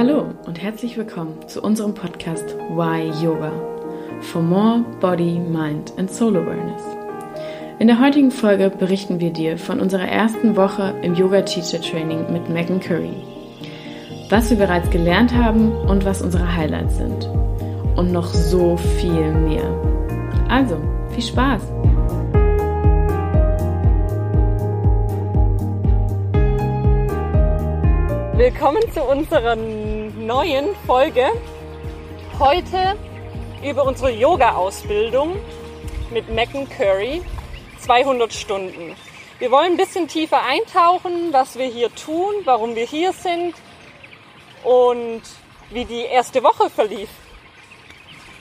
Hallo und herzlich willkommen zu unserem Podcast Why Yoga for More Body, Mind and Soul Awareness. In der heutigen Folge berichten wir dir von unserer ersten Woche im Yoga Teacher Training mit Megan Curry. Was wir bereits gelernt haben und was unsere Highlights sind. Und noch so viel mehr. Also, viel Spaß! Willkommen zu unserer neuen Folge. Heute über unsere Yoga-Ausbildung mit Megan Curry. 200 Stunden. Wir wollen ein bisschen tiefer eintauchen, was wir hier tun, warum wir hier sind und wie die erste Woche verlief.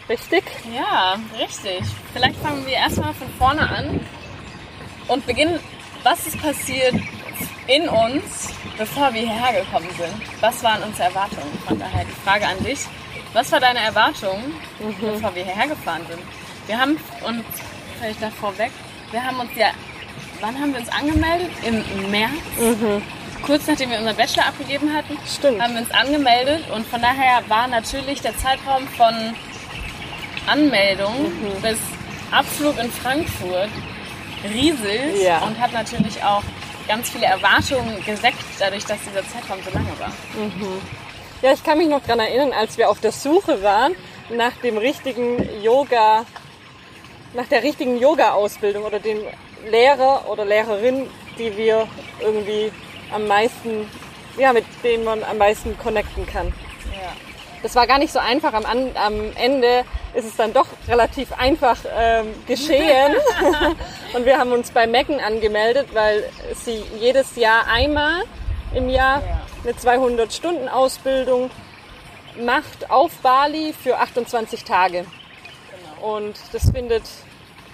Richtig? Ja, richtig. Vielleicht fangen wir erstmal von vorne an und beginnen, was ist passiert in uns, bevor wir hierher gekommen sind. Was waren unsere Erwartungen? Von daher die Frage an dich. Was war deine Erwartung, mhm. bevor wir hierher gefahren sind? Wir haben uns, vielleicht da vorweg, wir haben uns ja, wann haben wir uns angemeldet? Im März. Mhm. Kurz nachdem wir unseren Bachelor abgegeben hatten, Stimmt. haben wir uns angemeldet und von daher war natürlich der Zeitraum von Anmeldung mhm. bis Abflug in Frankfurt riesig ja. und hat natürlich auch ganz viele Erwartungen geseckt, dadurch, dass dieser Zeitraum so lange war. Mhm. Ja, ich kann mich noch daran erinnern, als wir auf der Suche waren nach dem richtigen Yoga, nach der richtigen Yoga-Ausbildung oder dem Lehrer oder Lehrerin, die wir irgendwie am meisten, ja, mit denen man am meisten connecten kann. Das war gar nicht so einfach. Am, am Ende ist es dann doch relativ einfach ähm, geschehen. und wir haben uns bei Mecken angemeldet, weil sie jedes Jahr einmal im Jahr eine 200-Stunden-Ausbildung macht auf Bali für 28 Tage. Genau. Und das findet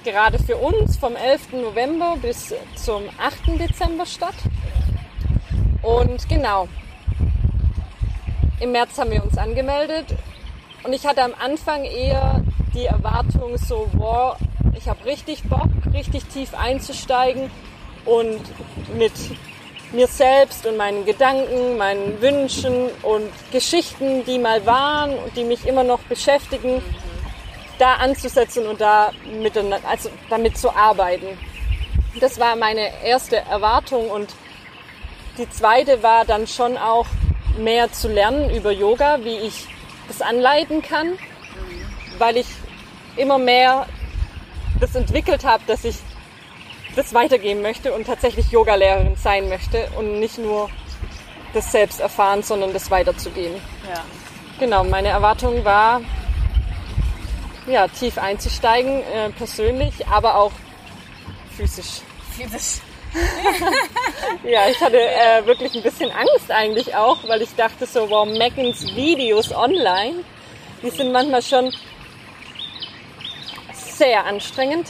gerade für uns vom 11. November bis zum 8. Dezember statt. Und genau, im März haben wir uns angemeldet und ich hatte am Anfang eher die Erwartung so, wow, ich habe richtig Bock, richtig tief einzusteigen und mit mir selbst und meinen Gedanken, meinen Wünschen und Geschichten, die mal waren und die mich immer noch beschäftigen, da anzusetzen und da mit, also damit zu arbeiten. Das war meine erste Erwartung und die zweite war dann schon auch mehr zu lernen über Yoga, wie ich das anleiten kann, weil ich immer mehr das entwickelt habe, dass ich das weitergeben möchte und tatsächlich Yogalehrerin sein möchte und nicht nur das selbst erfahren, sondern das weiterzugeben. Ja. Genau, meine Erwartung war, ja, tief einzusteigen, äh, persönlich, aber auch physisch. Physisch. ja, ich hatte äh, wirklich ein bisschen Angst eigentlich auch, weil ich dachte so, wow, Megans Videos online, die sind manchmal schon sehr anstrengend.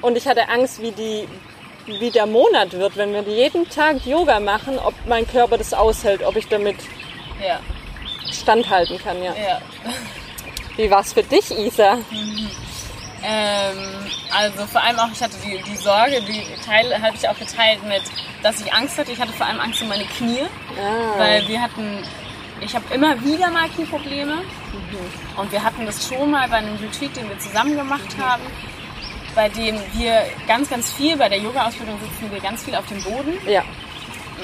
Und ich hatte Angst, wie, die, wie der Monat wird, wenn wir jeden Tag Yoga machen, ob mein Körper das aushält, ob ich damit ja. standhalten kann. Ja. ja. Wie war es für dich, Isa? Mhm. Ähm, also vor allem auch, ich hatte die, die Sorge, die Teil habe ich auch geteilt mit, dass ich Angst hatte. Ich hatte vor allem Angst um meine Knie, ah. weil wir hatten, ich habe immer wieder mal Knieprobleme mhm. und wir hatten das schon mal bei einem Retreat, den wir zusammen gemacht mhm. haben, bei dem wir ganz, ganz viel, bei der Yoga-Ausbildung sitzen wir ganz viel auf dem Boden. Ja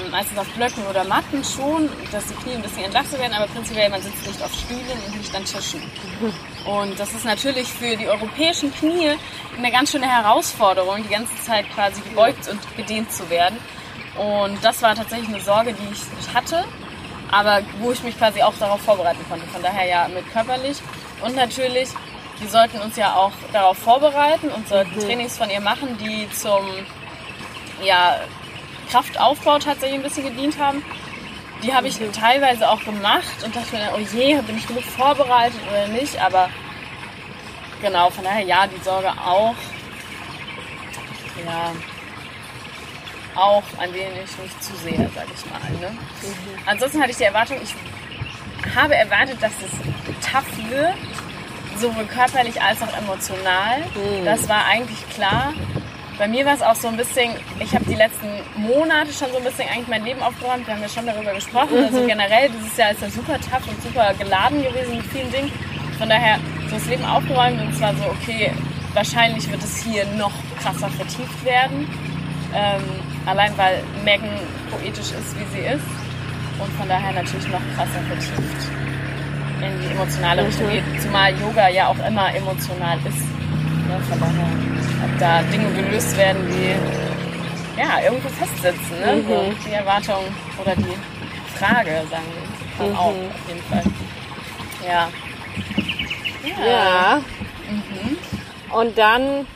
meistens auf Blöcken oder Matten schon, dass die Knie ein bisschen entlastet werden, aber prinzipiell man sitzt nicht auf Stühlen und nicht an Tischen. Und das ist natürlich für die europäischen Knie eine ganz schöne Herausforderung, die ganze Zeit quasi gebeugt und gedehnt zu werden. Und das war tatsächlich eine Sorge, die ich hatte, aber wo ich mich quasi auch darauf vorbereiten konnte. Von daher ja mit körperlich. Und natürlich, wir sollten uns ja auch darauf vorbereiten und sollten mhm. Trainings von ihr machen, die zum ja, Kraftaufbau tatsächlich ein bisschen gedient haben. Die habe ich mhm. teilweise auch gemacht und dachte mir, oh je, bin ich genug vorbereitet oder nicht? Aber genau, von daher ja, die Sorge auch. Ja, auch ein wenig nicht zu sehr, sag ich mal. Ne? Mhm. Ansonsten hatte ich die Erwartung, ich habe erwartet, dass es tough wird, sowohl körperlich als auch emotional. Mhm. Das war eigentlich klar. bei mir war es auch so ein bisschen, ich habe die letzten Monate schon so ein bisschen eigentlich mein Leben aufgeräumt. Wir haben ja schon darüber gesprochen. Mhm. Also generell, dieses Jahr ist ja super tough und super geladen gewesen mit vielen Dingen. Von daher das Leben aufgeräumt und es war so, okay, wahrscheinlich wird es hier noch krasser vertieft werden. Ähm, allein weil Megan poetisch ist, wie sie ist. Und von daher natürlich noch krasser vertieft in die emotionale Richtung geht. Zumal Yoga ja auch immer emotional ist. Ne? Von daher, ob da Dinge gelöst werden, die ja, irgendwo festsitzen. Ne? So, die Erwartung oder die Frage, sagen wir. Dann auch, auf jeden Fall. Ja. Ja. Und dann,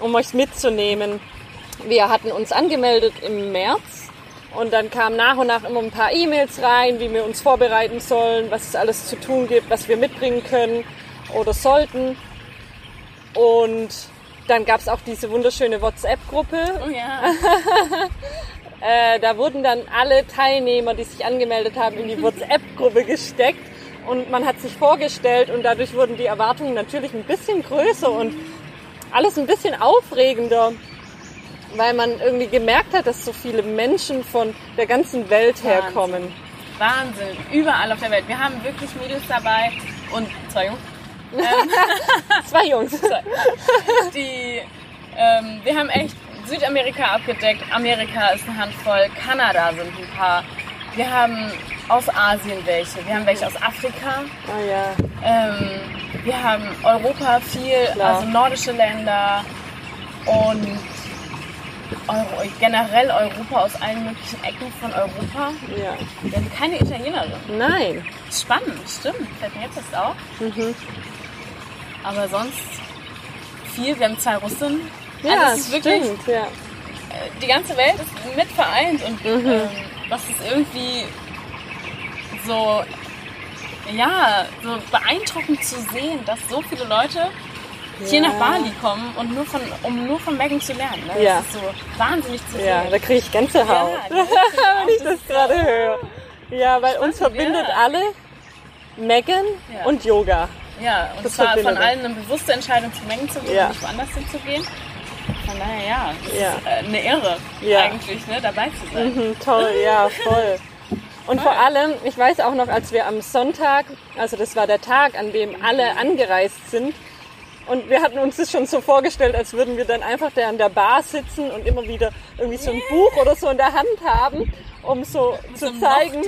um euch mitzunehmen, wir hatten uns angemeldet im März und dann kamen nach und nach immer ein paar E-Mails rein, wie wir uns vorbereiten sollen, was es alles zu tun gibt, was wir mitbringen können oder sollten. Und dann gab es auch diese wunderschöne WhatsApp-Gruppe, Oh ja. äh, da wurden dann alle Teilnehmer, die sich angemeldet haben, in die WhatsApp-Gruppe gesteckt und man hat sich vorgestellt und dadurch wurden die Erwartungen natürlich ein bisschen größer und alles ein bisschen aufregender, weil man irgendwie gemerkt hat, dass so viele Menschen von der ganzen Welt herkommen. Wahnsinn. Überall auf der Welt. Wir haben wirklich Mädels dabei und zwei Jungs. Zwei Jungs. die, ähm, wir haben echt Südamerika abgedeckt, Amerika ist eine Handvoll, Kanada sind ein paar. Wir haben aus Asien welche, wir haben welche aus Afrika, Oh ja. ähm, wir haben Europa viel, Klar. also nordische Länder und Euro, generell Europa aus allen möglichen Ecken von Europa. ja. Wir haben keine Italienerin. Nein. Spannend, stimmt. Fällt mir jetzt erst auf. Mhm. Aber sonst viel. Wir haben zwei Russen. Ja, also ist wirklich. Ja. die ganze Welt ist mit vereint und Mhm. ähm, das ist irgendwie so, ja, so beeindruckend zu sehen, dass so viele Leute hier Ja. nach Bali kommen und nur von, um nur von Megan zu lernen. Ne? Ja. Das ist so wahnsinnig zu ja, sehen. da kriege ich Gänsehaut. Ja, wenn ich Das gerade höre. Ja, weil uns verbindet ja. alle Megan Ja. und Yoga. Ja, und Das zwar von allen eine bewusste Entscheidung zu Mengen zu gehen Ja. und nicht woanders hinzugehen. Von daher, ja, das Ja. ist äh, eine Irre Ja. eigentlich, ne, dabei zu sein. Mhm, toll, ja, voll. Und vor allem, ich weiß auch noch, als wir am Sonntag, also das war der Tag, an dem alle angereist sind, und wir hatten uns das schon so vorgestellt, als würden wir dann einfach da an der Bar sitzen und immer wieder irgendwie so ein Buch oder so in der Hand haben, um so so zu einem zeigen,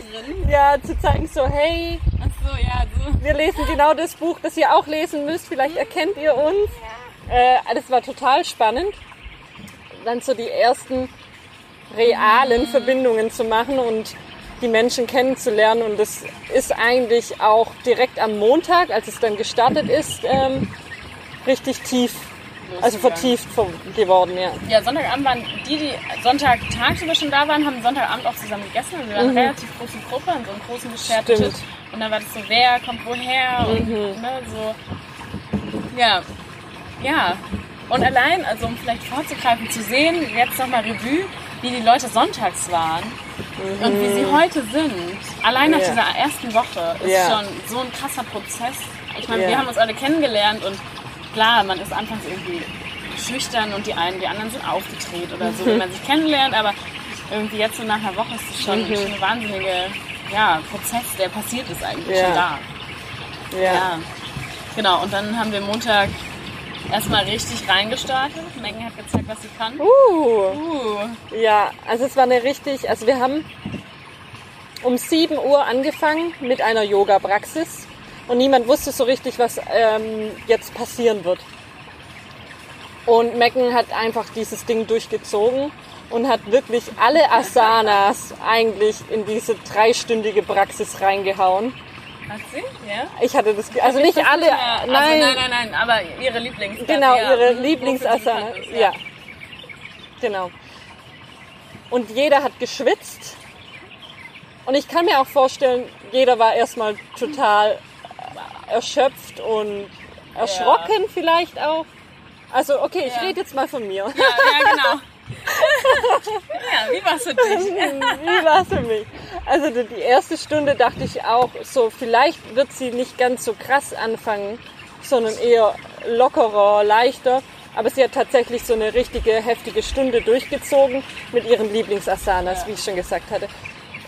ja, zu zeigen so, hey, so, ja, so. wir lesen genau das Buch, das ihr auch lesen müsst, vielleicht erkennt ihr uns. Äh, das war total spannend, dann so die ersten realen Verbindungen zu machen und die Menschen kennenzulernen. Und das ist eigentlich auch direkt am Montag, als es dann gestartet ist, ähm, richtig tief, also vertieft ver- geworden, ja. Ja, Sonntagabend waren die, die Sonntag tagsüber schon da waren, haben Sonntagabend auch zusammen gegessen. Wir waren eine relativ große Gruppe in so einem großen gescherten Mhm. Tisch. Und dann war das so, wer kommt woher und Mhm. ne, so. Ja, ja. Und allein, also um vielleicht vorzugreifen, zu sehen, jetzt nochmal Revue, wie die Leute sonntags waren und wie sie heute sind. Allein nach Mhm. Ja. dieser ersten Woche ist Ja. schon so ein krasser Prozess. Ich meine, Ja. wir haben uns alle kennengelernt und klar, man ist anfangs irgendwie schüchtern und die einen, die anderen sind aufgedreht oder so, wenn man sich kennenlernt, aber irgendwie jetzt so nach einer Woche ist es schon, Mhm. schon eine wahnsinnige ja, Prozess, der passiert ist eigentlich schon da. Ja. Genau, und dann haben wir Montag erstmal richtig reingestartet. Megan hat gezeigt, was sie kann. Uh. Uh, Ja, also es war eine richtig, also wir haben um 7 Uhr angefangen mit einer Yoga-Praxis und niemand wusste so richtig, was ähm, jetzt passieren wird. Und Megan hat einfach dieses Ding durchgezogen und hat wirklich alle Asanas eigentlich in diese dreistündige Praxis reingehauen. Hat sie? Ja? Ich hatte das, also nicht alle, ja- also nein, nein, nein, nein, aber ihre Lieblings. Genau, ja, ihre wofür Lieblingsasana. ist, Ja. Genau. Und jeder hat geschwitzt. Und ich kann mir auch vorstellen, jeder war erstmal total erschöpft und erschrocken vielleicht auch. Also okay, ich Ja. rede jetzt mal von mir. Ja, ja, genau. ja, wie war's für dich? Wie war es für mich? Also die erste Stunde dachte ich auch so, vielleicht wird sie nicht ganz so krass anfangen, sondern eher lockerer, leichter. Aber sie hat tatsächlich so eine richtige heftige Stunde durchgezogen mit ihren Lieblingsasanas, Ja. wie ich schon gesagt hatte.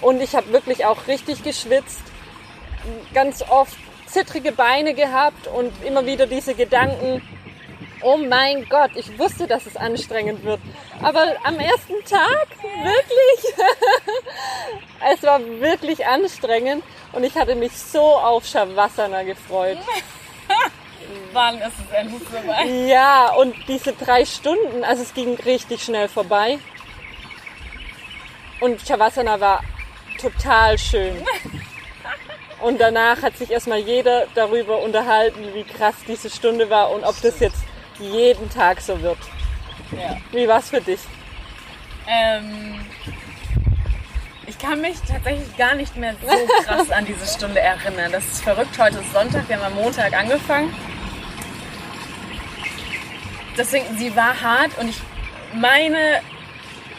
Und ich habe wirklich auch richtig geschwitzt, ganz oft zittrige Beine gehabt und immer wieder diese Gedanken, oh mein Gott, ich wusste, dass es anstrengend wird. Aber am ersten Tag, wirklich, es war wirklich anstrengend und ich hatte mich so auf Shavasana gefreut. Wann ist es endlich vorbei? Ja, und diese drei Stunden, also es ging richtig schnell vorbei. Und Shavasana war total schön. Und danach hat sich erstmal jeder darüber unterhalten, wie krass diese Stunde war und ob das jetzt jeden Tag so wird. Ja. Wie war's für dich? Ähm, ich kann mich tatsächlich gar nicht mehr so krass an diese Stunde erinnern. Das ist verrückt. Heute ist Sonntag, wir haben am Montag angefangen. Deswegen, sie war hart und ich meine,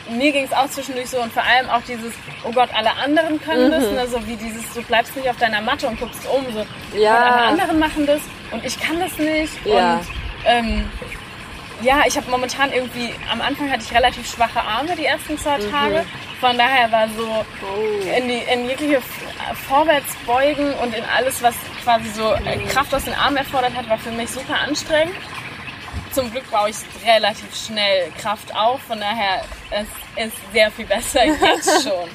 mir ging es auch zwischendurch so und vor allem auch dieses, oh Gott, alle anderen können das, ne, so wie dieses, du bleibst nicht auf deiner Matte und guckst um, so, Ja. Alle anderen machen das und ich kann das nicht. Ja. Und ähm, ja, ich habe momentan irgendwie, am Anfang hatte ich relativ schwache Arme die ersten zwei Tage. Von daher war so in, die, in jegliche Vorwärtsbeugen und in alles, was quasi so äh, Kraft aus den Armen erfordert hat, war für mich super anstrengend. Zum Glück baue ich relativ schnell Kraft auf, von daher es ist sehr viel besser jetzt schon.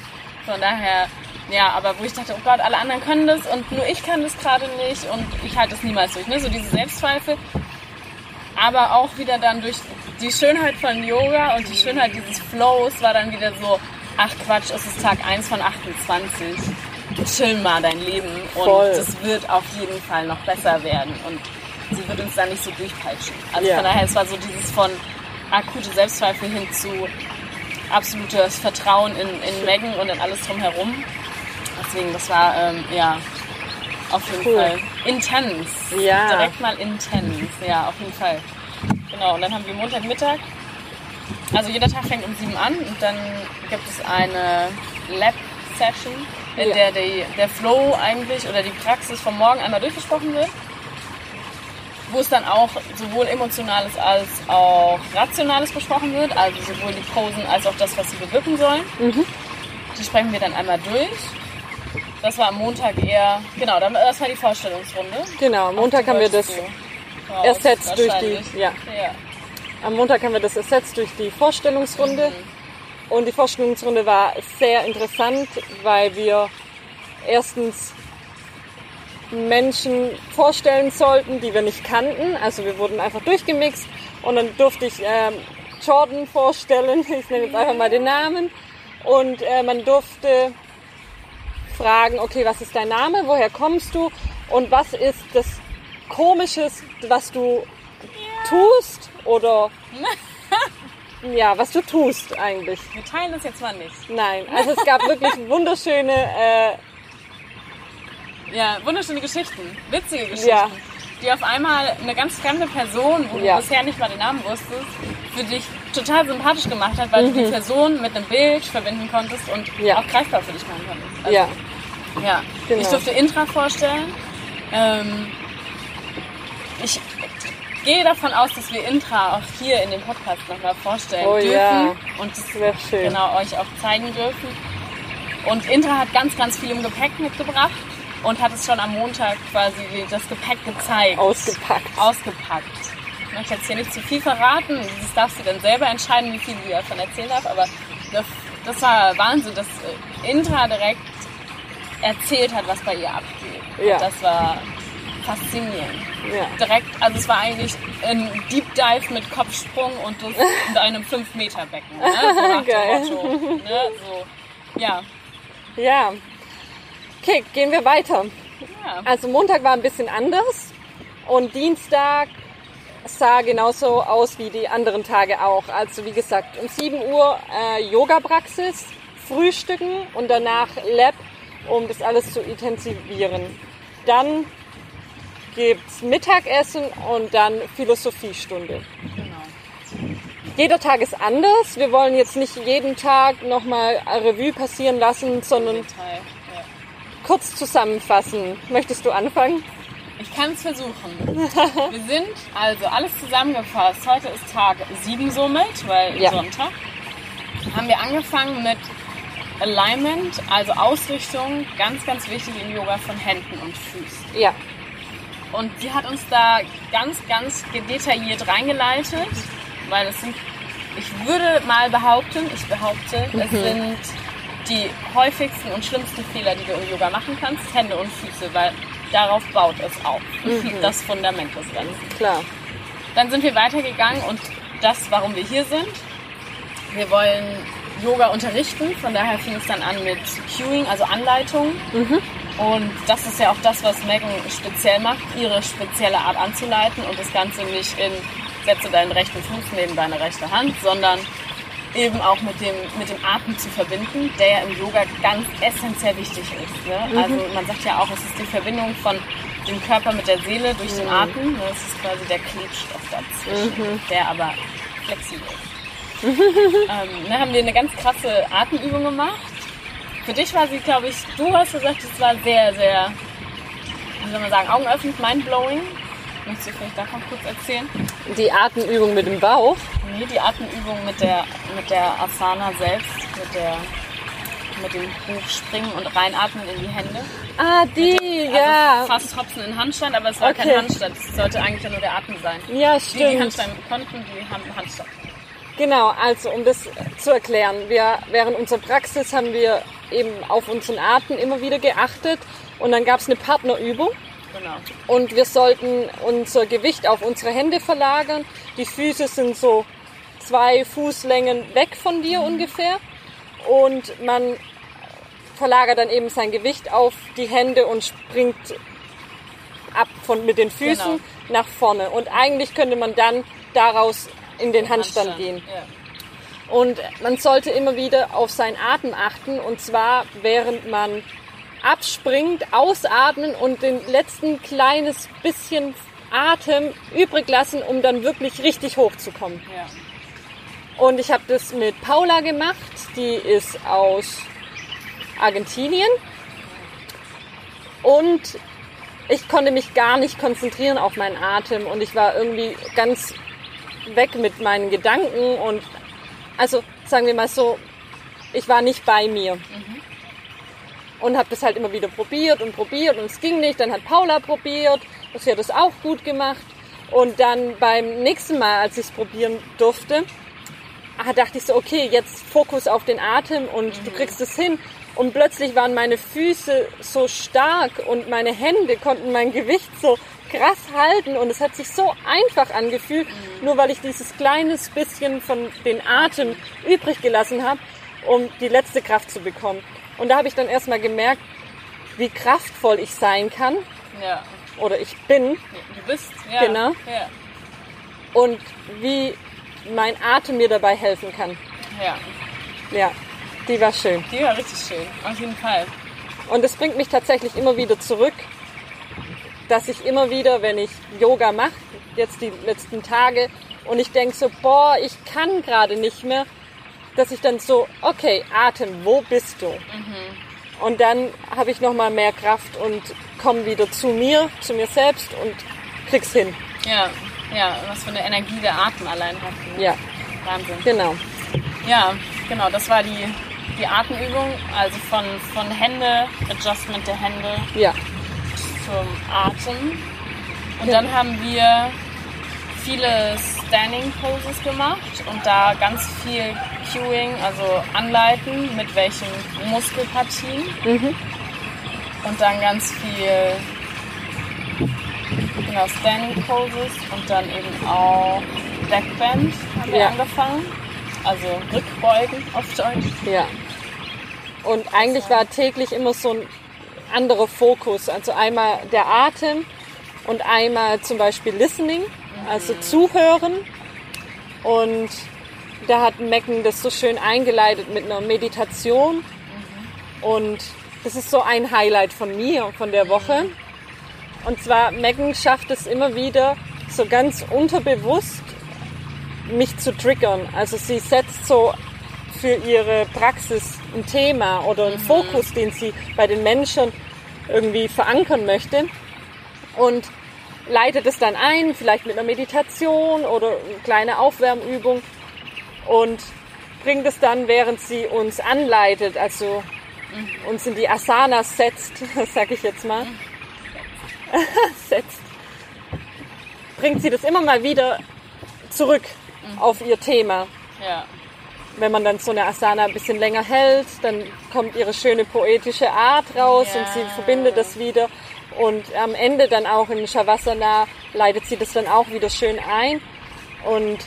Von daher, ja, aber wo ich dachte, oh Gott, alle anderen können das und nur ich kann das gerade nicht und ich halte das niemals durch. Ne? So diese Selbstzweifel, aber auch wieder dann durch die Schönheit von Yoga und die Schönheit dieses Flows war dann wieder so, ach Quatsch, es ist Tag 1 von 28. Chill mal dein Leben und es wird auf jeden Fall noch besser werden und sie wird uns da nicht so durchpeitschen. Also Ja. von daher, es war so dieses von akute Selbstzweifel hin zu absolutes Vertrauen in, in Megan und in alles drumherum. Deswegen, das war, ähm, ja, auf jeden Cool. Fall intens. Ja. Direkt mal intens, ja, auf jeden Fall. Genau, und dann haben wir Montagmittag. Also jeder Tag fängt um sieben an und dann gibt es eine Lab-Session, in Ja. der die, der Flow eigentlich oder die Praxis vom Morgen einmal durchgesprochen wird. Wo es dann auch sowohl Emotionales als auch Rationales besprochen wird, also sowohl die Posen als auch das, was sie bewirken sollen. Die sprechen wir dann einmal durch. Das war am Montag eher, genau, das war die Vorstellungsrunde. Genau, am Montag haben wir das raus, ersetzt durch die, ja, Ja. am Montag haben wir das ersetzt durch die Vorstellungsrunde. Und die Vorstellungsrunde war sehr interessant, weil wir erstens Menschen vorstellen sollten, die wir nicht kannten. Also wir wurden einfach durchgemixt und dann durfte ich ähm, Jordan vorstellen. Ich nenne jetzt einfach mal den Namen. Und äh, man durfte fragen, okay, was ist dein Name, woher kommst du und was ist das Komisches, was du tust oder ja, was du tust eigentlich. Wir teilen das jetzt mal nicht. Nein, also es gab wirklich wunderschöne, äh, Ja, wunderschöne Geschichten, witzige Geschichten. Ja. Die auf einmal eine ganz fremde Person, wo Ja. du bisher nicht mal den Namen wusstest, für dich total sympathisch gemacht hat, weil du die Person mit einem Bild verbinden konntest und Mhm. Ja. auch greifbar für dich machen konntest. Also, ja, Ja, Genau. ich durfte Intra vorstellen. Ähm, ich gehe davon aus, dass wir Intra auch hier in dem Podcast nochmal vorstellen Oh dürfen ja. und das Sehr schön. genau euch auch zeigen dürfen. Und Intra hat ganz, ganz viel im Gepäck mitgebracht und hat es schon am Montag quasi das Gepäck gezeigt. ausgepackt. Ausgepackt. Ich möchte jetzt hier nicht zu viel verraten. Das darfst du dann selber entscheiden, wie viel du davon erzählen darf. Aber das, das war Wahnsinn, dass äh, Intra direkt erzählt hat, was bei ihr abgeht. Ja. Und das war faszinierend. Ja. Direkt, also es war eigentlich ein Deep Dive mit Kopfsprung und, das, und einem 5-Meter-Becken. Ne? So Geil. Motto. Ne? So. Ja. ja. Okay, gehen wir weiter. ja. Also Montag war ein bisschen anders und Dienstag sah genauso aus wie die anderen Tage auch. Also wie gesagt, um 7 Uhr äh, Yoga-Praxis, Frühstücken und danach Lab, um das alles zu intensivieren. Dann gibt's Mittagessen und dann Philosophiestunde. Genau. Jeder Tag ist anders. Wir wollen jetzt nicht jeden Tag nochmal Revue passieren lassen, sondern Detail. Kurz zusammenfassen. Möchtest du anfangen? Ich kann es versuchen. Wir sind also alles zusammengefasst. Heute ist Tag 7 somit, weil Ja. Sonntag. Haben wir angefangen mit Alignment, also Ausrichtung, ganz, ganz wichtig im Yoga von Händen und Füßen. Ja, Und sie hat uns da ganz, ganz detailliert reingeleitet, weil es sind, ich würde mal behaupten, ich behaupte, es sind die häufigsten und schlimmsten Fehler, die du im Yoga machen kannst, Hände und Füße, weil darauf baut es auf. Das Fundament des Ganzen. klar. Dann sind wir weitergegangen und das, warum wir hier sind. Wir wollen Yoga unterrichten, von daher fing es dann an mit Cueing, also Anleitung. Und das ist ja auch das, was Megan speziell macht, ihre spezielle Art anzuleiten und das Ganze nicht in setze deinen rechten Fuß neben deine rechte Hand, sondern eben auch mit dem, mit dem Atem zu verbinden, der ja im Yoga ganz essentiell wichtig ist. Ne? Also man sagt ja auch, es ist die Verbindung von dem Körper mit der Seele durch den Atem. Ne? Das ist quasi der Klebstoff dazwischen, der aber flexibel ist. ähm, ne, haben wir eine ganz krasse Atemübung gemacht. Für dich war sie, glaube ich, du hast gesagt, es war sehr, sehr, wie soll man sagen, augenöffnend, mindblowing. Möchtest du vielleicht davon kurz erzählen? Die Atemübung mit dem Bauch. Nee, die Atemübung mit der, mit der Asana selbst, mit, der, mit dem Hochspringen und reinatmen in die Hände. Ah, die, Also ja. fast Hopsen in Handstand, aber es war Okay. kein Handstand. Es sollte eigentlich ja nur der Atem sein. Ja, Die, die stimmt. Handstand konnten, die haben Handstand. Genau, also um das zu erklären, wir, während unserer Praxis haben wir eben auf unseren Atem immer wieder geachtet und dann gab es eine Partnerübung Genau. und wir sollten unser Gewicht auf unsere Hände verlagern. Die Füße sind so zwei Fußlängen weg von dir ungefähr und man verlagert dann eben sein Gewicht auf die Hände und springt ab von, mit den Füßen Genau. nach vorne. Und eigentlich könnte man dann daraus in den Handstand, gehen. Ja. Und man sollte immer wieder auf seinen Atem achten und zwar während man abspringt, ausatmen und den letzten kleines bisschen Atem übrig lassen, um dann wirklich richtig hochzukommen. Ja. Und ich habe das mit Paula gemacht, die ist aus Argentinien. Und ich konnte mich gar nicht konzentrieren auf meinen Atem und ich war irgendwie ganz weg mit meinen Gedanken und also sagen wir mal so, ich war nicht bei mir. Und habe das halt immer wieder probiert und probiert und es ging nicht. Dann hat Paula probiert, sie hat das auch gut gemacht. Und dann beim nächsten Mal, als ich es probieren durfte, ah, dachte ich so, okay, jetzt Fokus auf den Atem und du kriegst es hin. Und plötzlich waren meine Füße so stark und meine Hände konnten mein Gewicht so krass halten und es hat sich so einfach angefühlt, nur weil ich dieses kleines bisschen von den Atem übrig gelassen habe, um die letzte Kraft zu bekommen. Und da habe ich dann erstmal gemerkt, wie kraftvoll ich sein kann ja. oder ich bin Du bist, ja. Genau. Ja. und wie mein Atem mir dabei helfen kann. ja. Ja, die war schön. Die war richtig schön. Auf jeden Fall. Und es bringt mich tatsächlich immer wieder zurück, dass ich immer wieder, wenn ich Yoga mache, jetzt die letzten Tage, und ich denke so, boah, ich kann gerade nicht mehr, dass ich dann so, okay, Atem, wo bist du? Und dann habe ich nochmal mehr Kraft und komme wieder zu mir, zu mir selbst und krieg's hin. Ja. Ja, was für eine Energie der Atem allein hat. ne? Ja, Wahnsinn. genau. Ja, genau, das war die, die Atemübung, also von, von Hände, Adjustment der Hände Ja, zum Atem. Und dann haben wir viele Standing Poses gemacht und da ganz viel Cueing, also anleiten, mit welchen Muskelpartien. Und dann ganz viel genau, Standing Poses und dann eben auch Backbend haben wir Ja. angefangen. Also Rückbeugen auf Deutsch. ja. Und eigentlich war täglich immer so ein anderer Fokus. Also einmal der Atem und einmal zum Beispiel Listening, also Zuhören. Und da hat Mecken das so schön eingeleitet mit einer Meditation. Und das ist so ein Highlight von mir, von der Woche. Und zwar, Megan schafft es immer wieder, so ganz unterbewusst mich zu triggern. Also sie setzt so für ihre Praxis ein Thema oder einen Fokus, den sie bei den Menschen irgendwie verankern möchte. und leitet es dann ein, vielleicht mit einer Meditation oder eine kleine Aufwärmübung und bringt es dann, während sie uns anleitet, also uns in die Asanas setzt, sag ich jetzt mal, setzt, bringt sie das immer mal wieder zurück auf ihr Thema. Ja. Wenn man dann so eine Asana ein bisschen länger hält, dann kommt ihre schöne poetische Art raus Ja. und sie verbindet das wieder. Und am Ende dann auch in Shavasana leitet sie das dann auch wieder schön ein. Und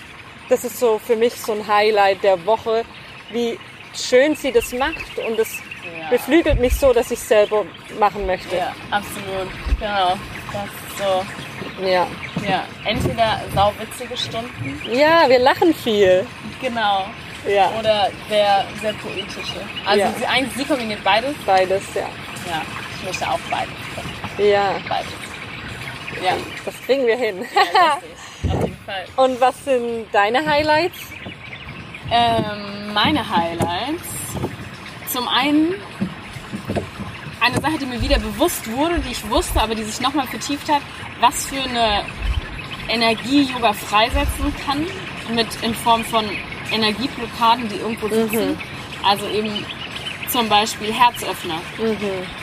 das ist so für mich so ein Highlight der Woche, wie schön sie das macht. Und das Ja. beflügelt mich so, dass ich selber machen möchte. Ja, absolut. Genau. Das ist so, Ja. ja, entweder sauwitzige Stunden, ja, wir lachen viel. genau, Ja, oder sehr, sehr poetische. Also Ja. sie, eigentlich, sie kombiniert beides. beides, ja. Ja, möchte auch beides. Ja, Beides. Ja, das kriegen wir hin. ja. Auf jeden Fall. Und was sind deine Highlights? Ähm, meine Highlights. Zum einen eine Sache, die mir wieder bewusst wurde, die ich wusste, aber die sich nochmal vertieft hat, was für eine Energie Yoga freisetzen kann, mit in Form von Energieblockaden, die irgendwo sitzen. Also eben zum Beispiel Herzöffner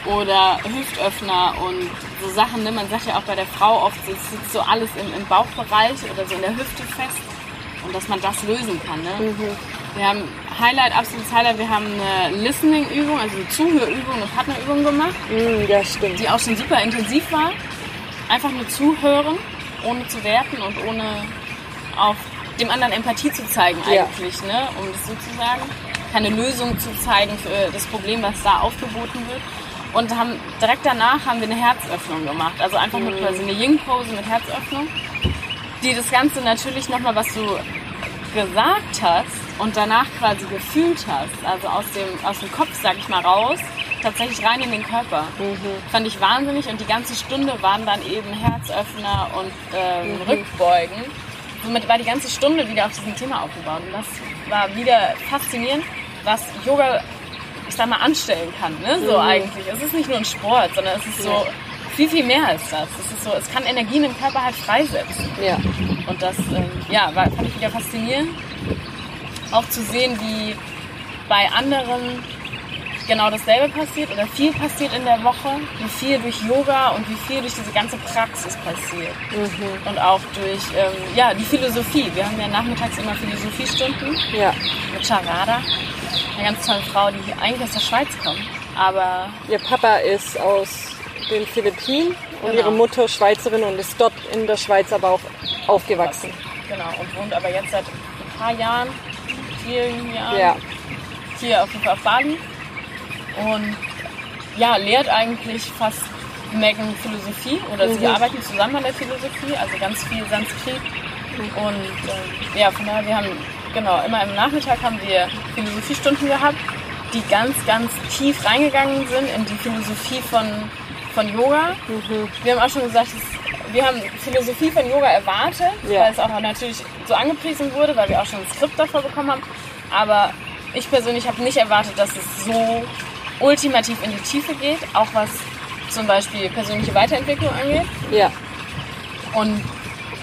oder Hüftöffner und so Sachen. Ne? Man sagt ja auch bei der Frau oft, es sitzt so alles im, im Bauchbereich oder so in der Hüfte fest und dass man das lösen kann. Ne? Wir haben Highlight, absolutes Highlight, wir haben eine Listening-Übung, also eine Zuhörübung, eine Partnerübung gemacht, Mm, ja, stimmt. die auch schon super intensiv war. Einfach nur zuhören, ohne zu werten und ohne auf dem anderen Empathie zu zeigen Ja. eigentlich, ne? um das so zu sagen. Keine Lösung zu zeigen für das Problem, was da aufgeboten wird. Und haben, direkt danach haben wir eine Herzöffnung gemacht. Also einfach nur quasi eine Yin-Pose mit Herzöffnung, die das Ganze natürlich nochmal, was du gesagt hast und danach quasi gefühlt hast, also aus dem, aus dem Kopf, sag ich mal, raus, tatsächlich rein in den Körper. Fand ich wahnsinnig und die ganze Stunde waren dann eben Herzöffner und ähm, Rückbeugen. Somit war die ganze Stunde wieder auf diesem Thema aufgebaut und das war wieder faszinierend, was Yoga, ich sag mal, anstellen kann. Ne? So eigentlich. Es ist nicht nur ein Sport, sondern es ist so viel, viel mehr als das. Es ist so, es kann Energien im Körper halt freisetzen. Ja. Und das ähm, ja, war, fand ich wieder faszinierend. Auch zu sehen, wie bei anderen genau dasselbe passiert oder viel passiert in der Woche, wie viel durch Yoga und wie viel durch diese ganze Praxis passiert. Und auch durch ähm, ja, die Philosophie. Wir haben ja nachmittags immer Philosophiestunden Ja. mit Charada, eine ganz tolle Frau, die eigentlich aus der Schweiz kommt. Aber Ihr Papa ist aus den Philippinen und Genau. ihre Mutter Schweizerin und ist dort in der Schweiz aber auch aufgewachsen. genau, und wohnt aber jetzt seit ein paar Jahren, vielen Jahren Ja. hier auf auf Bali und ja, lehrt eigentlich fast Megan Philosophie oder sie arbeiten zusammen an der Philosophie, also ganz viel Sanskrit und ähm, ja, von daher, wir haben genau, immer im Nachmittag haben wir Philosophiestunden gehabt, die ganz, ganz tief reingegangen sind in die Philosophie von, von Yoga. Wir haben auch schon gesagt, es, wir haben Philosophie von Yoga erwartet, Ja. weil es auch natürlich so angepriesen wurde, weil wir auch schon ein Skript davor bekommen haben. Aber ich persönlich habe nicht erwartet, dass es so ultimativ in die Tiefe geht, auch was zum Beispiel persönliche Weiterentwicklung angeht. Ja. Und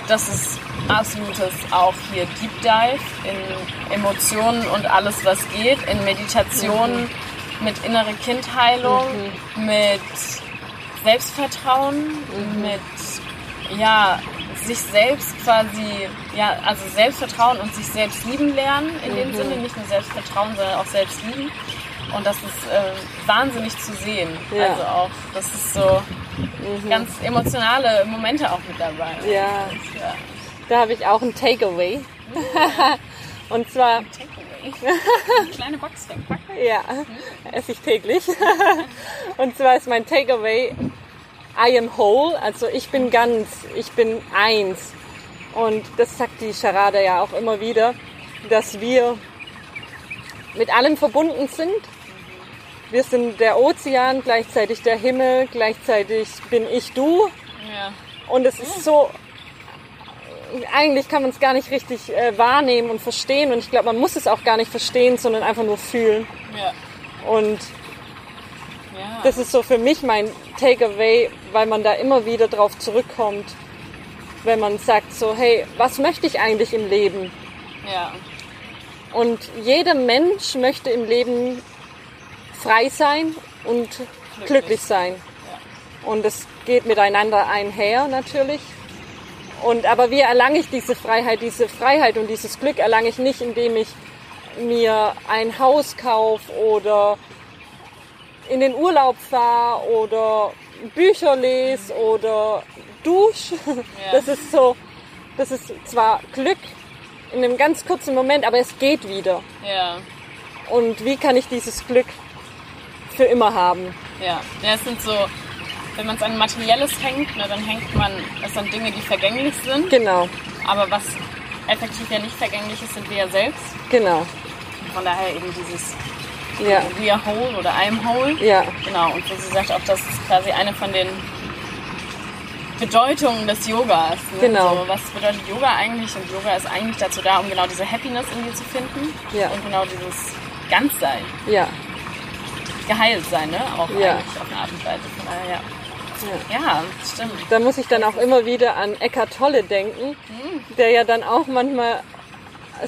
das ist absolutes auch hier Deep Dive in Emotionen und alles, was geht, in Meditation, mit innere Kindheilung, mit Selbstvertrauen, mit ja, sich selbst quasi, ja, also Selbstvertrauen und sich selbst lieben lernen in dem Sinne, nicht nur Selbstvertrauen, sondern auch selbst lieben. Und das ist äh, wahnsinnig zu sehen. Ja. Also auch, das ist so ganz emotionale Momente auch mit dabei. Ja. Ja. Da habe ich auch ein Takeaway. und zwar, Takeaway. Eine kleine Box wegpacken. ja, esse ich täglich. und zwar ist mein Takeaway I am whole, also ich bin ganz, ich bin eins. Und das sagt die Charade ja auch immer wieder, dass wir mit allem verbunden sind. Wir sind der Ozean, gleichzeitig der Himmel, gleichzeitig bin ich du. Ja. Und es ist so, eigentlich kann man es gar nicht richtig äh, wahrnehmen und verstehen. Und ich glaube, man muss es auch gar nicht verstehen, sondern einfach nur fühlen. Ja. Und Ja. Das ist so für mich mein Takeaway, weil man da immer wieder drauf zurückkommt, wenn man sagt so, hey, was möchte ich eigentlich im Leben? Ja. Und jeder Mensch möchte im Leben frei sein und glücklich, sein. Und es geht miteinander einher natürlich. Und aber wie erlange ich diese Freiheit? Diese Freiheit und dieses Glück erlange ich nicht, indem ich mir ein Haus kaufe oder in den Urlaub fahre oder Bücher lese oder dusche. Das ist so, das ist zwar Glück in einem ganz kurzen Moment, aber es geht wieder. Ja. Und wie kann ich dieses Glück für immer haben? Ja. Ja, es sind so, wenn man es an Materielles hängt, ne, dann hängt man es an Dinge, die vergänglich sind. Genau, Aber was effektiv ja nicht vergänglich ist, sind wir ja selbst. genau. Von daher eben dieses Ja, We are whole oder I'm whole. ja, Genau, und wo sie sagt auch, das ist quasi eine von den Bedeutungen des Yogas. Ne? Genau. So, was bedeutet Yoga eigentlich? Und Yoga ist eigentlich dazu da, um genau diese Happiness in dir zu finden. Ja. Und genau dieses Ganzsein, ja, geheilt sein, ne? Auch Ja. eigentlich auf eine Art und Weise. Von daher, ja. Ja, stimmt. Da muss ich dann auch immer wieder an Eckart Tolle denken, der ja dann auch manchmal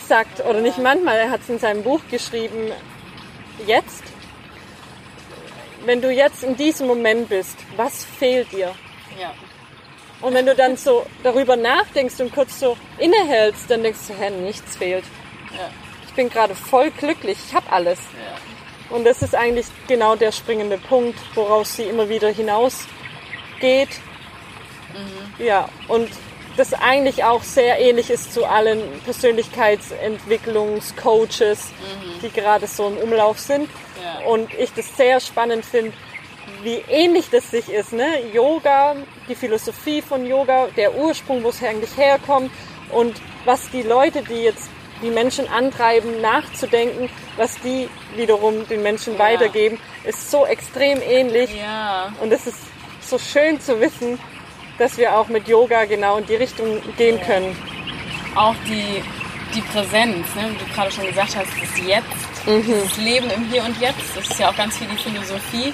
sagt, oder nicht manchmal, er hat es in seinem Buch geschrieben, jetzt, wenn du jetzt in diesem Moment bist, was fehlt dir? Ja. Und wenn du dann so darüber nachdenkst und kurz so innehältst, dann denkst du, hä, nichts fehlt. Ja. Ich bin gerade voll glücklich, ich habe alles. Ja. Und das ist eigentlich genau der springende Punkt, woraus sie immer wieder hinausgeht. Ja, und das eigentlich auch sehr ähnlich ist zu allen Persönlichkeitsentwicklungscoaches, die gerade so im Umlauf sind. Ja. Und ich das sehr spannend finde, wie ähnlich das sich ist. Ne? Yoga, die Philosophie von Yoga, der Ursprung, wo es eigentlich herkommt und was die Leute, die jetzt die Menschen antreiben, nachzudenken, was die wiederum den Menschen weitergeben, ist so extrem ähnlich. Ja. Und es ist so schön zu wissen, dass wir auch mit Yoga genau in die Richtung gehen können. Auch die, die Präsenz, ne? wie du gerade schon gesagt hast, das Jetzt, Mhm. das Leben im Hier und Jetzt, das ist ja auch ganz viel die Philosophie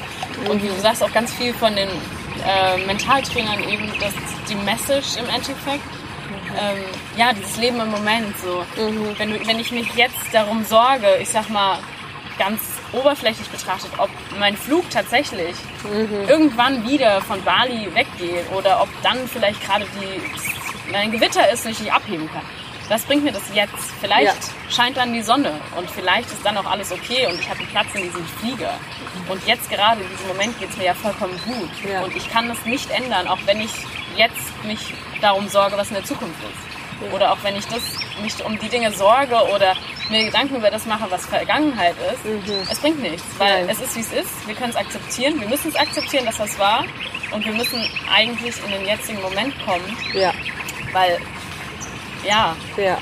und wie Mhm. du sagst, auch ganz viel von den äh, Mentaltrainern eben, das die Message im Endeffekt. Mhm. Ähm, ja, dieses Leben im Moment so. Wenn, du, wenn ich mich jetzt darum sorge, ich sag mal ganz oberflächlich betrachtet, ob mein Flug tatsächlich Mhm. irgendwann wieder von Bali weggeht oder ob dann vielleicht gerade die, ein Gewitter ist und ich nicht abheben kann. Was bringt mir das jetzt? Vielleicht Ja. scheint dann die Sonne und vielleicht ist dann auch alles okay und ich habe einen Platz in diesem Flieger. Und jetzt gerade in diesem Moment geht es mir ja vollkommen gut. Ja. Und ich kann das nicht ändern, auch wenn ich jetzt mich darum sorge, was in der Zukunft ist. Oder auch wenn ich das, mich um die Dinge sorge oder mir Gedanken über das mache, was Vergangenheit ist. Es bringt nichts, weil es ist, wie es ist. Wir können es akzeptieren. Wir müssen es akzeptieren, dass das war. Und wir müssen eigentlich in den jetzigen Moment kommen, Ja, weil, ja, ja,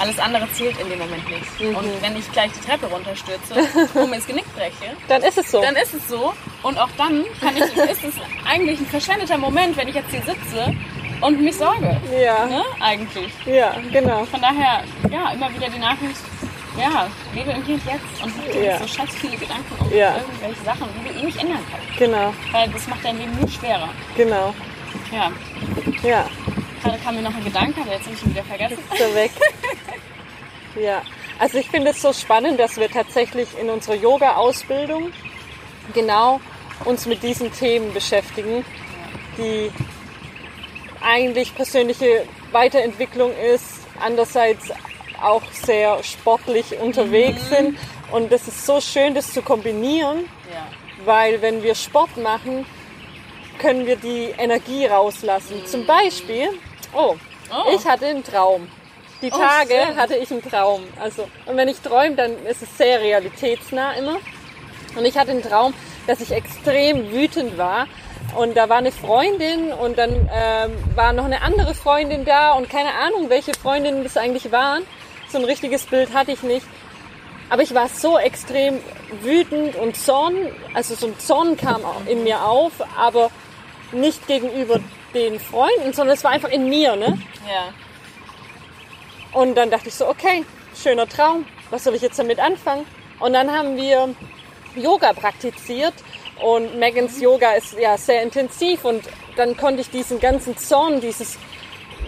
alles andere zählt in dem Moment nicht. Mhm. Und wenn ich gleich die Treppe runterstürze und mir das Genick breche, dann ist es so. dann ist es so. Und auch dann kann ich, ist es eigentlich ein verschwendeter Moment, wenn ich jetzt hier sitze und mich sorge. Ja, Ne? Eigentlich. ja, genau. Von daher, ja, immer wieder die Nachricht, ja, lebe im Hier und Jetzt und mach dir Ja. so scheiß viele Gedanken um Ja. irgendwelche Sachen, die du eh nicht ändern kannst. Genau, Weil das macht dein Leben nur schwerer. genau. Ja, Ja, gerade kam mir noch ein Gedanke, aber jetzt habe ich ihn wieder vergessen. ist weg. Ja, also ich finde es so spannend, dass wir tatsächlich in unserer Yoga-Ausbildung genau uns mit diesen Themen beschäftigen, die eigentlich persönliche Weiterentwicklung ist, andererseits auch sehr sportlich unterwegs sind. Und das ist so schön, das zu kombinieren, Ja, weil wenn wir Sport machen, können wir die Energie rauslassen. Zum Beispiel, oh, Oh. ich hatte einen Traum. Die Oh, Tage schön. hatte ich einen Traum. Also, und wenn ich träume, dann ist es sehr realitätsnah immer. Und ich hatte einen Traum, dass ich extrem wütend war. Und da war eine Freundin und dann ähm, war noch eine andere Freundin da und keine Ahnung, welche Freundinnen das eigentlich waren. So ein richtiges Bild hatte ich nicht. Aber ich war so extrem wütend und Zorn, also so ein Zorn kam auch in mir auf, aber nicht gegenüber den Freunden, sondern es war einfach in mir, ne? ja, Und dann dachte ich so, okay, schöner Traum, was soll ich jetzt damit anfangen? Und dann haben wir Yoga praktiziert Und Megans Yoga ist ja sehr intensiv und dann konnte ich diesen ganzen Zorn, dieses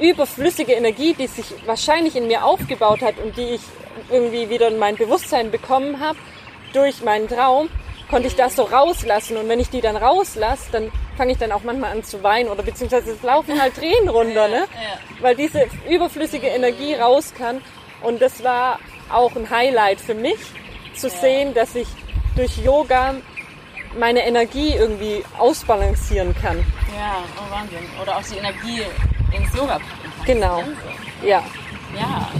überflüssige Energie, die sich wahrscheinlich in mir aufgebaut hat und die ich irgendwie wieder in mein Bewusstsein bekommen habe durch meinen Traum, konnte ich das so rauslassen. Und wenn ich die dann rauslasse, dann fange ich dann auch manchmal an zu weinen oder beziehungsweise es laufen halt Tränen runter, ne? Weil diese überflüssige Energie raus kann. Und das war auch ein Highlight für mich, zu sehen, dass ich durch Yoga meine Energie irgendwie ausbalancieren kann. Ja, oh Wahnsinn. Oder auch die Energie ins Yoga packen. Genau. Ja. Ja,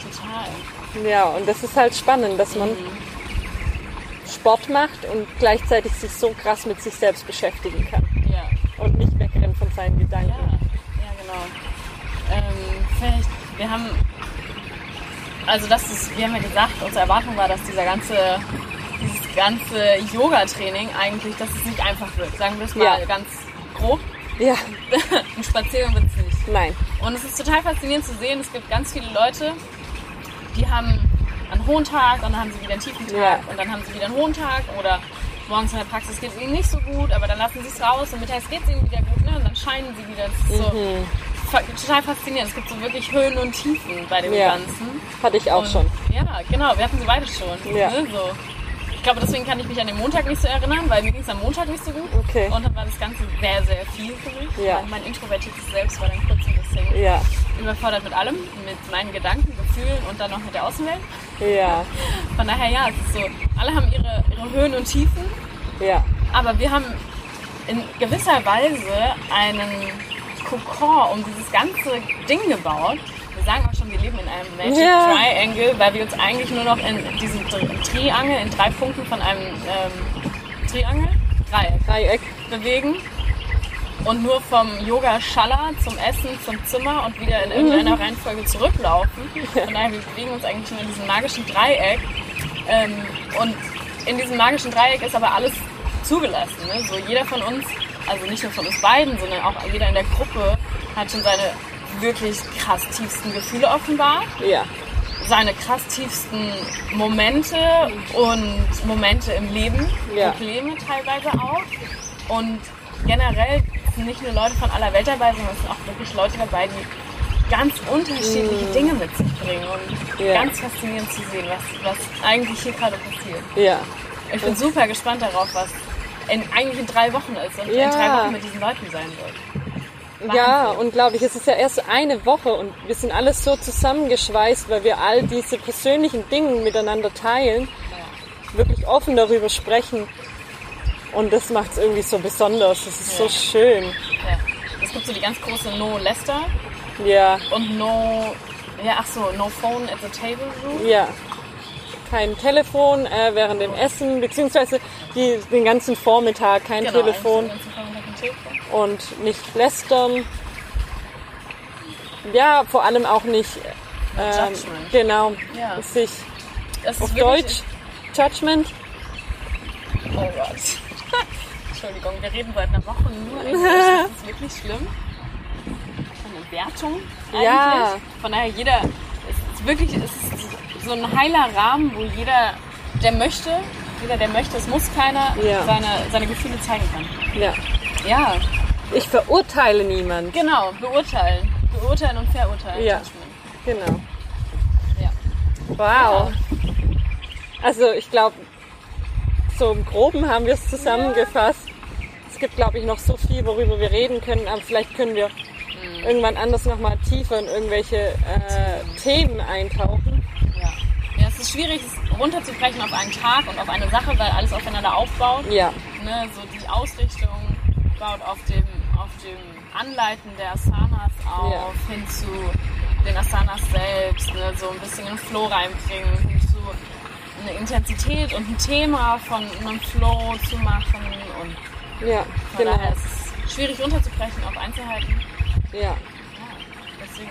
total. Ja, und das ist halt spannend, dass man Sport macht und gleichzeitig sich so krass mit sich selbst beschäftigen kann Ja, und nicht wegrennt von seinen ja, Gedanken. ja genau. Ähm, vielleicht, wir haben, also das ist, wir haben ja gesagt, unsere Erwartung war, dass dieser ganze, dieses ganze Yoga-Training eigentlich, dass es nicht einfach wird. Sagen wir es mal Ja. ganz grob. Ja, Ein Spaziergang wird es nicht. nein. Und es ist total faszinierend zu sehen, es gibt ganz viele Leute, die haben einen hohen Tag und dann haben sie wieder einen tiefen Tag Ja. und dann haben sie wieder einen hohen Tag oder morgens in der Praxis geht es ihnen nicht so gut, aber dann lassen sie es raus und mittags geht es ihnen wieder gut ne? und dann scheinen sie wieder. Das so Mhm. total faszinierend. Es gibt so wirklich Höhen und Tiefen bei dem Ja. Ganzen. Hatte ich auch und, schon. Ja, genau, wir hatten sie beide schon. Ja. Ne? So. Ich glaube, deswegen kann ich mich an den Montag nicht so erinnern, weil mir ging es am Montag nicht so gut. Okay. Und dann war das Ganze sehr, sehr viel für mich. Ja. Mein, introvertiertes Selbst war dann kurz ein bisschen Ja, überfordert mit allem, mit meinen Gedanken, Gefühlen und dann noch mit der Außenwelt. ja, Von daher ja, es ist so, alle haben ihre, ihre Höhen und Tiefen, ja, aber wir haben in gewisser Weise einen Kokon um dieses ganze Ding gebaut. Wir sagen schon, wir leben in einem Magic Ja. Triangle, weil wir uns eigentlich nur noch in diesem Triangel, in drei Punkten von einem ähm, Triangel, Dreieck, Dreieck. bewegen und nur vom Yoga Schala zum Essen, zum Zimmer und wieder in irgendeiner Reihenfolge zurücklaufen. Von daher, wir bewegen uns eigentlich nur in diesem magischen Dreieck. Ähm, und in diesem magischen Dreieck ist aber alles zugelassen. Ne? So jeder von uns, also nicht nur von uns beiden, sondern auch jeder in der Gruppe hat schon seine wirklich krass tiefsten Gefühle offenbart Ja, seine krass tiefsten Momente und Momente im Leben, Ja. Probleme teilweise auch. Und generell sind nicht nur Leute von aller Welt dabei, sondern es sind auch wirklich Leute dabei, die ganz unterschiedliche Dinge mit sich bringen. Und. Ja. ganz faszinierend zu sehen, was, was eigentlich hier gerade passiert. ja, Ich bin super gespannt darauf, was in, eigentlich in drei Wochen ist und Ja. in drei Wochen mit diesen Leuten sein wird. Ja. Wahnsinn. Und glaube ich, es ist ja erst eine Woche und wir sind alles so zusammengeschweißt, weil wir all diese persönlichen Dinge miteinander teilen, wirklich offen darüber sprechen. Und das macht es irgendwie so besonders. Es ist so Ja. schön. Ja. Es gibt so die ganz große No Lester Ja, und No, ja ach so, No Phone at the Table Rule. ja. Kein Telefon äh, während dem Essen, beziehungsweise die, den ganzen Vormittag kein Genau, Telefon. den ganzen. Und nicht lästern. Ja, vor allem auch nicht ähm, genau Ja. sich Das ist auf Deutsch Judgment. Oh Gott. Entschuldigung, wir reden seit einer Woche nur Englisch. Das ist wirklich schlimm. Eine Wertung eigentlich. Ja. Von daher jeder, es ist wirklich, es ist so ein heiler Rahmen, wo jeder, der möchte, jeder, der möchte, es muss keiner, Ja. seine, seine Gefühle zeigen kann. Ja. Ja, Ich verurteile niemand. genau, beurteilen. Beurteilen und verurteilen. Ja. Genau. Ja. Wow. Also ich glaube, so im Groben haben wir es zusammengefasst. Es gibt, glaube ich, noch so viel, worüber wir reden können, aber vielleicht können wir Mhm. irgendwann anders nochmal tiefer in irgendwelche äh, Themen eintauchen. Ja. ja, es ist schwierig, es runterzubrechen auf einen Tag und auf eine Sache, weil alles aufeinander aufbaut. Ja, Ne, so die Ausrichtung baut auf dem, auf dem Anleiten der Asanas auf, Ja. hin zu den Asanas selbst, ne, so ein bisschen in den Flow reinbringen, hin zu eine Intensität und ein Thema von einem Flow zu machen und ja, von genau. daher ist es schwierig runterzubrechen auf Einzelheiten. Ja. Ja, deswegen.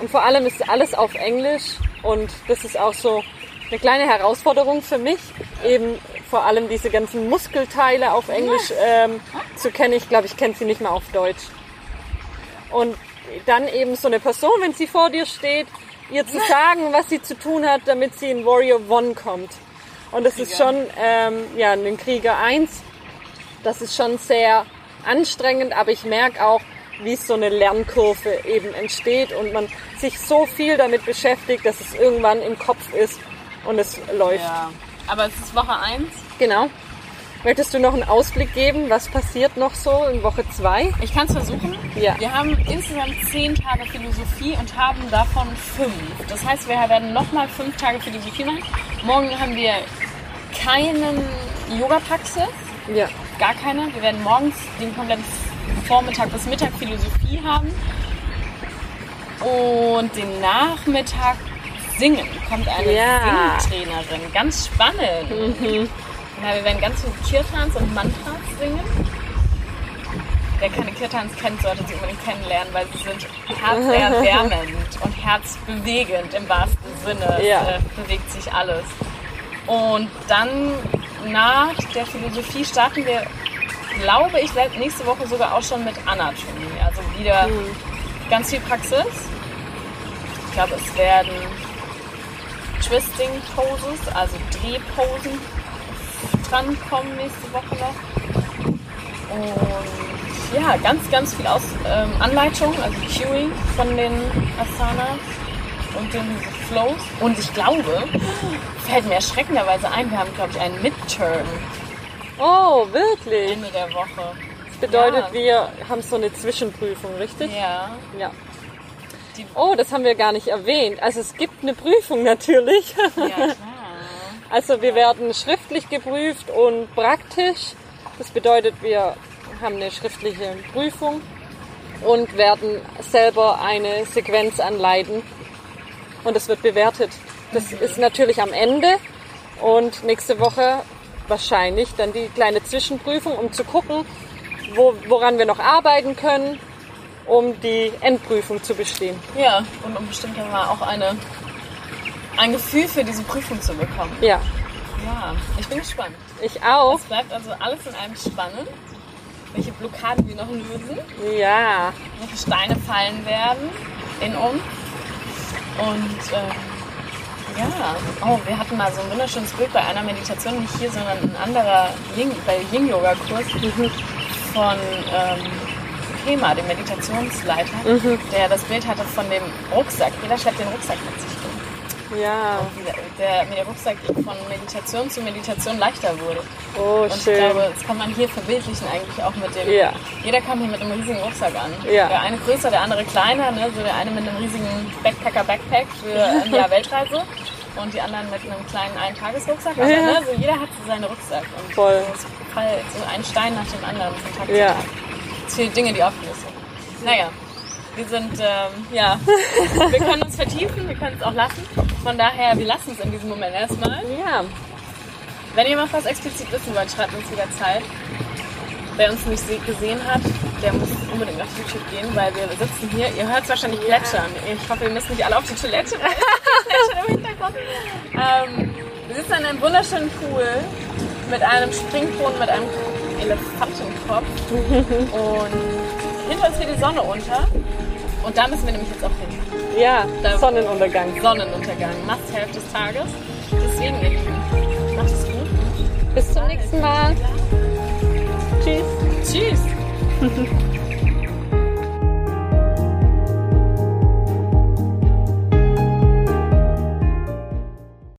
Und vor allem ist alles auf Englisch und das ist auch so eine kleine Herausforderung für mich, eben vor allem diese ganzen Muskelteile auf Englisch ähm, zu kennen. Ich glaube, ich kenne sie nicht mal auf Deutsch. Und dann eben so eine Person, wenn sie vor dir steht, ihr zu sagen, was sie zu tun hat, damit sie in Warrior One kommt. Und das ist Krieger. schon ähm, ja, ein Krieger 1 das ist schon sehr anstrengend, aber ich merke auch, wie so eine Lernkurve eben entsteht und man sich so viel damit beschäftigt, dass es irgendwann im Kopf ist und es läuft. Ja. Aber es ist Woche 1. Genau. Möchtest du noch einen Ausblick geben? Was passiert noch so in Woche 2? Ich kann es versuchen. Ja. Wir haben insgesamt zehn Tage Philosophie und haben davon fünf. Das heißt, wir werden nochmal fünf Tage Philosophie machen. Morgen haben wir keinen Yoga-Praxis. Ja. Gar keine. Wir werden morgens den kompletten Vormittag bis Mittag Philosophie haben. Und den Nachmittag singen. Kommt eine Ja. Singtrainerin. Ganz spannend. Ja, wir werden ganz viel Kirtans und Mantras singen. Wer keine Kirtans kennt, sollte sie unbedingt kennenlernen, weil sie sind herzerwärmend und herzbewegend im wahrsten Sinne. Ja. Es äh, bewegt sich alles. Und dann nach der Philosophie starten wir, glaube ich, nächste Woche sogar auch schon mit Anatomie. Also wieder ganz viel Praxis. Ich glaube, es werden Twisting Poses, also Drehposen drankommen nächste Woche noch. Und ja, ganz, ganz viel Aus ähm, Anleitung, also Cueing von den Asanas und den Flows. Und ich glaube, fällt mir erschreckenderweise ein, wir haben, glaube ich, einen Midterm Oh, wirklich? Ende der Woche. Das bedeutet, Ja. wir haben so eine Zwischenprüfung, richtig? Ja. Ja. Die- Oh, das haben wir gar nicht erwähnt. Also es gibt eine Prüfung natürlich. Ja, klar. Also wir werden schriftlich geprüft und praktisch. Das bedeutet, wir haben eine schriftliche Prüfung und werden selber eine Sequenz anleiten. Und es wird bewertet. Das ist natürlich am Ende und nächste Woche wahrscheinlich dann die kleine Zwischenprüfung, um zu gucken, wo, woran wir noch arbeiten können, um die Endprüfung zu bestehen. Ja, und um bestimmt mal auch eine, ein Gefühl für diese Prüfung zu bekommen. Ja, Ja, ich bin gespannt. ich auch. Es bleibt also alles in einem spannend. Welche Blockaden wir noch lösen, Ja, welche Steine fallen werden in uns. Und ähm, ja, oh, wir hatten mal so ein wunderschönes Bild bei einer Meditation, nicht hier, sondern ein anderer Yin, bei Yin-Yoga-Kurs von ähm, Pema, dem Meditationsleiter, der das Bild hatte von dem Rucksack. Jeder schleppt den Rucksack mit sich rum. ja. Wie der, der, der Rucksack von Meditation zu Meditation leichter wurde. Oh, Und ich schön. glaube, das kann man hier verbildlichen eigentlich auch mit dem. Ja. Jeder kam hier mit einem riesigen Rucksack an. Ja. Der eine größer, der andere kleiner. Ne? So der eine mit einem riesigen Backpacker-Backpack für ein Jahr Weltreise. Und die anderen mit einem kleinen Eintagesrucksack. Aber Ja. ne, so jeder hat so seinen Rucksack. Und Voll. So ein Stein nach dem anderen von Tag Ja. zu Tag. Viele Dinge, die aufgelöst sind. Naja, wir sind, ähm, ja, wir können uns vertiefen, wir können es auch lassen. Von daher, wir lassen es in diesem Moment erstmal. Ja, Wenn ihr mal was explizit wissen wollt, schreibt uns jederzeit. Wer uns nicht se- gesehen hat, der muss unbedingt auf YouTube gehen, weil wir sitzen hier. Ihr hört es wahrscheinlich plätschern. Ich hoffe, ihr müsst nicht alle auf die Toilette. im Hintergrund. Ähm, wir sitzen in einem wunderschönen Pool mit einem Springbrunnen, mit einem Elefantenkopf. Und hinter uns geht die Sonne unter. Und da müssen wir nämlich jetzt auch hin. ja, Da- Sonnenuntergang. Sonnenuntergang, Must-have des Tages. Deswegen, ihr Lieben, macht es gut. Bis zum nächsten Mal. Tschüss. Tschüss.